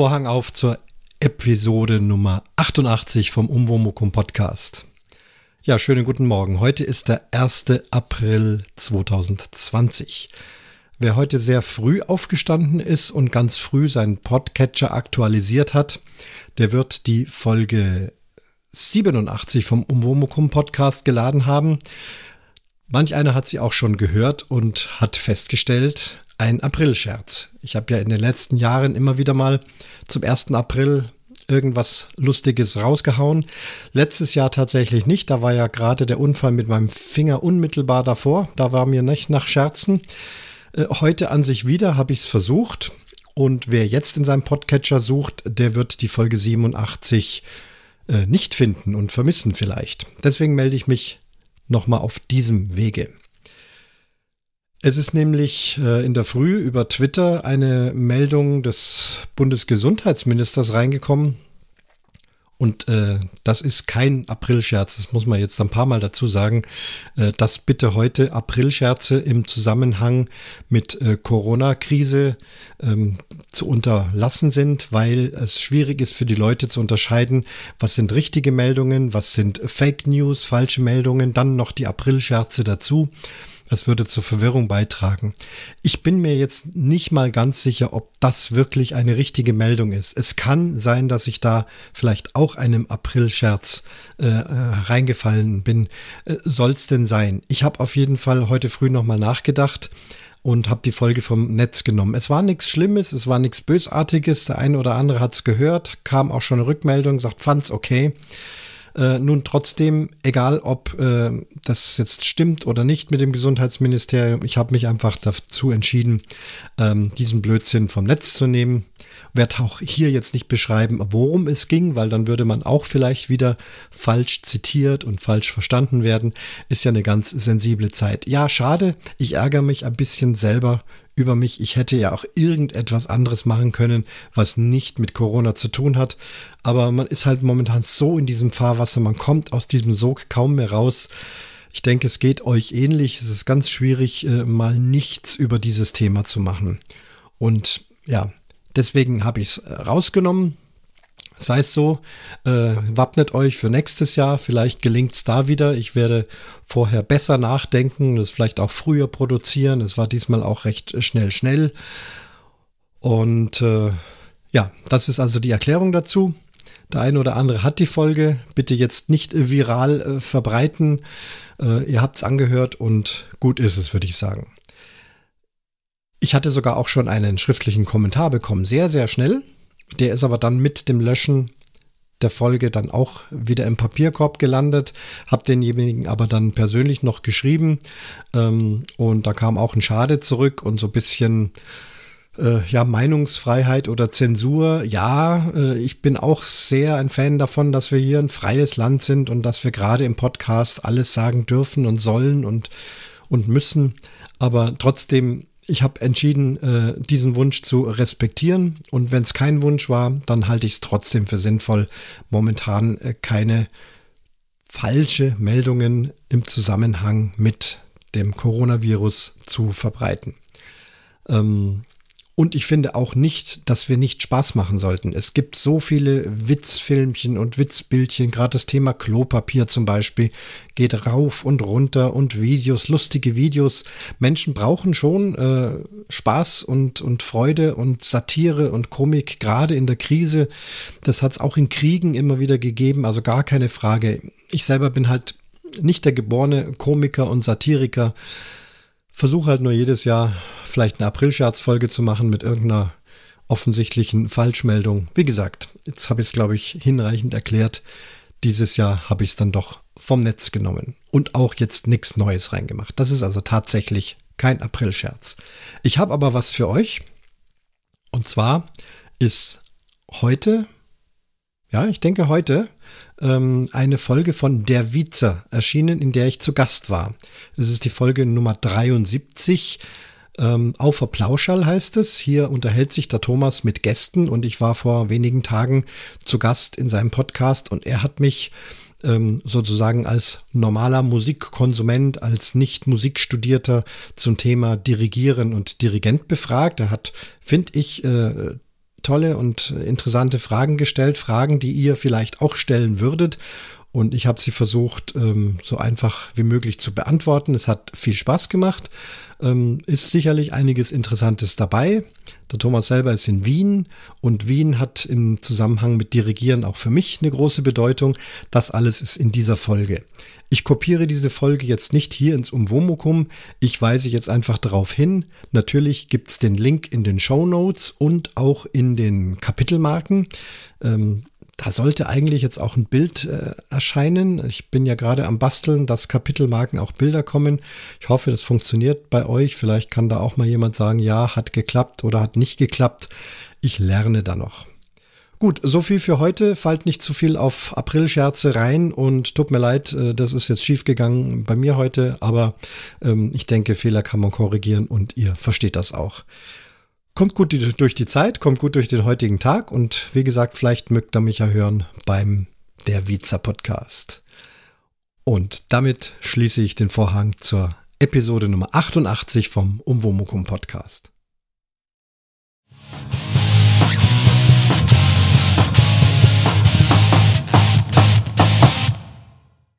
Vorhang auf zur Episode Nummer 88 vom Umwomukum Podcast. Ja, schönen guten Morgen. Heute ist der 1. April 2020. Wer heute sehr früh aufgestanden ist und ganz früh seinen Podcatcher aktualisiert hat, der wird die Folge 87 vom Umwomukum Podcast geladen haben. Manch einer hat sie auch schon gehört und hat festgestellt, ein Aprilscherz. Ich habe ja in den letzten Jahren immer wieder mal zum 1. April irgendwas Lustiges rausgehauen. Letztes Jahr tatsächlich nicht. Da war ja gerade der Unfall mit meinem Finger unmittelbar davor. Da war mir nicht nach Scherzen. Äh, heute an sich wieder habe ich es versucht. Und wer jetzt in seinem Podcatcher sucht, der wird die Folge 87 äh, nicht finden und vermissen vielleicht. Deswegen melde ich mich nochmal auf diesem Wege. Es ist nämlich äh, in der Früh über Twitter eine Meldung des Bundesgesundheitsministers reingekommen. Und äh, das ist kein Aprilscherz, das muss man jetzt ein paar Mal dazu sagen, äh, dass bitte heute Aprilscherze im Zusammenhang mit äh, Corona-Krise ähm, zu unterlassen sind, weil es schwierig ist für die Leute zu unterscheiden, was sind richtige Meldungen, was sind Fake News, falsche Meldungen, dann noch die Aprilscherze dazu. Das würde zur Verwirrung beitragen. Ich bin mir jetzt nicht mal ganz sicher, ob das wirklich eine richtige Meldung ist. Es kann sein, dass ich da vielleicht auch einem Aprilscherz äh, äh reingefallen bin. Äh, Soll es denn sein? Ich habe auf jeden Fall heute früh nochmal nachgedacht und habe die Folge vom Netz genommen. Es war nichts Schlimmes, es war nichts Bösartiges. Der eine oder andere hat es gehört, kam auch schon eine Rückmeldung, sagt, fand's okay. Äh, nun trotzdem, egal ob äh, das jetzt stimmt oder nicht mit dem Gesundheitsministerium, ich habe mich einfach dazu entschieden, ähm, diesen Blödsinn vom Netz zu nehmen. Werde auch hier jetzt nicht beschreiben, worum es ging, weil dann würde man auch vielleicht wieder falsch zitiert und falsch verstanden werden. Ist ja eine ganz sensible Zeit. Ja, schade. Ich ärgere mich ein bisschen selber über mich. Ich hätte ja auch irgendetwas anderes machen können, was nicht mit Corona zu tun hat. Aber man ist halt momentan so in diesem Fahrwasser, man kommt aus diesem Sog kaum mehr raus. Ich denke, es geht euch ähnlich. Es ist ganz schwierig, äh, mal nichts über dieses Thema zu machen. Und ja, deswegen habe ich es äh, rausgenommen. Sei es so, äh, wappnet euch für nächstes Jahr. Vielleicht gelingt es da wieder. Ich werde vorher besser nachdenken, das vielleicht auch früher produzieren. Es war diesmal auch recht schnell, schnell. Und äh, ja, das ist also die Erklärung dazu. Der eine oder andere hat die Folge. Bitte jetzt nicht viral äh, verbreiten. Äh, ihr habt es angehört und gut ist es, würde ich sagen. Ich hatte sogar auch schon einen schriftlichen Kommentar bekommen. Sehr, sehr schnell. Der ist aber dann mit dem Löschen der Folge dann auch wieder im Papierkorb gelandet, habe denjenigen aber dann persönlich noch geschrieben ähm, und da kam auch ein Schade zurück und so ein bisschen äh, ja Meinungsfreiheit oder Zensur. Ja, äh, ich bin auch sehr ein Fan davon, dass wir hier ein freies Land sind und dass wir gerade im Podcast alles sagen dürfen und sollen und und müssen, aber trotzdem ich habe entschieden, äh, diesen Wunsch zu respektieren. Und wenn es kein Wunsch war, dann halte ich es trotzdem für sinnvoll, momentan äh, keine falsche Meldungen im Zusammenhang mit dem Coronavirus zu verbreiten. Ähm, und ich finde auch nicht, dass wir nicht Spaß machen sollten. Es gibt so viele Witzfilmchen und Witzbildchen, gerade das Thema Klopapier zum Beispiel, geht rauf und runter und Videos, lustige Videos. Menschen brauchen schon äh, Spaß und, und Freude und Satire und Komik, gerade in der Krise. Das hat es auch in Kriegen immer wieder gegeben, also gar keine Frage. Ich selber bin halt nicht der geborene Komiker und Satiriker versuche halt nur jedes Jahr vielleicht eine April-Scherz-Folge zu machen mit irgendeiner offensichtlichen Falschmeldung. Wie gesagt, jetzt habe ich es, glaube ich, hinreichend erklärt. Dieses Jahr habe ich es dann doch vom Netz genommen und auch jetzt nichts Neues reingemacht. Das ist also tatsächlich kein April-Scherz. Ich habe aber was für euch. Und zwar ist heute, ja, ich denke heute, ähm, eine Folge von Der Vizer erschienen, in der ich zu Gast war. Es ist die Folge Nummer 73. Ähm, auf der Plauschall heißt es. Hier unterhält sich der Thomas mit Gästen und ich war vor wenigen Tagen zu Gast in seinem Podcast und er hat mich ähm, sozusagen als normaler Musikkonsument, als nicht Musikstudierter zum Thema Dirigieren und Dirigent befragt. Er hat, finde ich, äh, tolle und interessante Fragen gestellt, Fragen, die ihr vielleicht auch stellen würdet. Und ich habe sie versucht, ähm, so einfach wie möglich zu beantworten. Es hat viel Spaß gemacht. Ähm, ist sicherlich einiges Interessantes dabei. Der Thomas selber ist in Wien und Wien hat im Zusammenhang mit Dirigieren auch für mich eine große Bedeutung. Das alles ist in dieser Folge. Ich kopiere diese Folge jetzt nicht hier ins Umwomukum. Ich weise jetzt einfach darauf hin. Natürlich gibt es den Link in den Show Notes und auch in den Kapitelmarken. Ähm, da sollte eigentlich jetzt auch ein Bild äh, erscheinen. Ich bin ja gerade am Basteln, dass Kapitelmarken auch Bilder kommen. Ich hoffe, das funktioniert bei euch. Vielleicht kann da auch mal jemand sagen, ja, hat geklappt oder hat nicht geklappt. Ich lerne da noch. Gut, so viel für heute. Fallt nicht zu viel auf Aprilscherze rein und tut mir leid, äh, das ist jetzt schiefgegangen bei mir heute, aber ähm, ich denke, Fehler kann man korrigieren und ihr versteht das auch. Kommt gut durch die Zeit, kommt gut durch den heutigen Tag und wie gesagt, vielleicht mögt ihr mich ja hören beim Der Viza Podcast. Und damit schließe ich den Vorhang zur Episode Nummer 88 vom Umwomukum Podcast.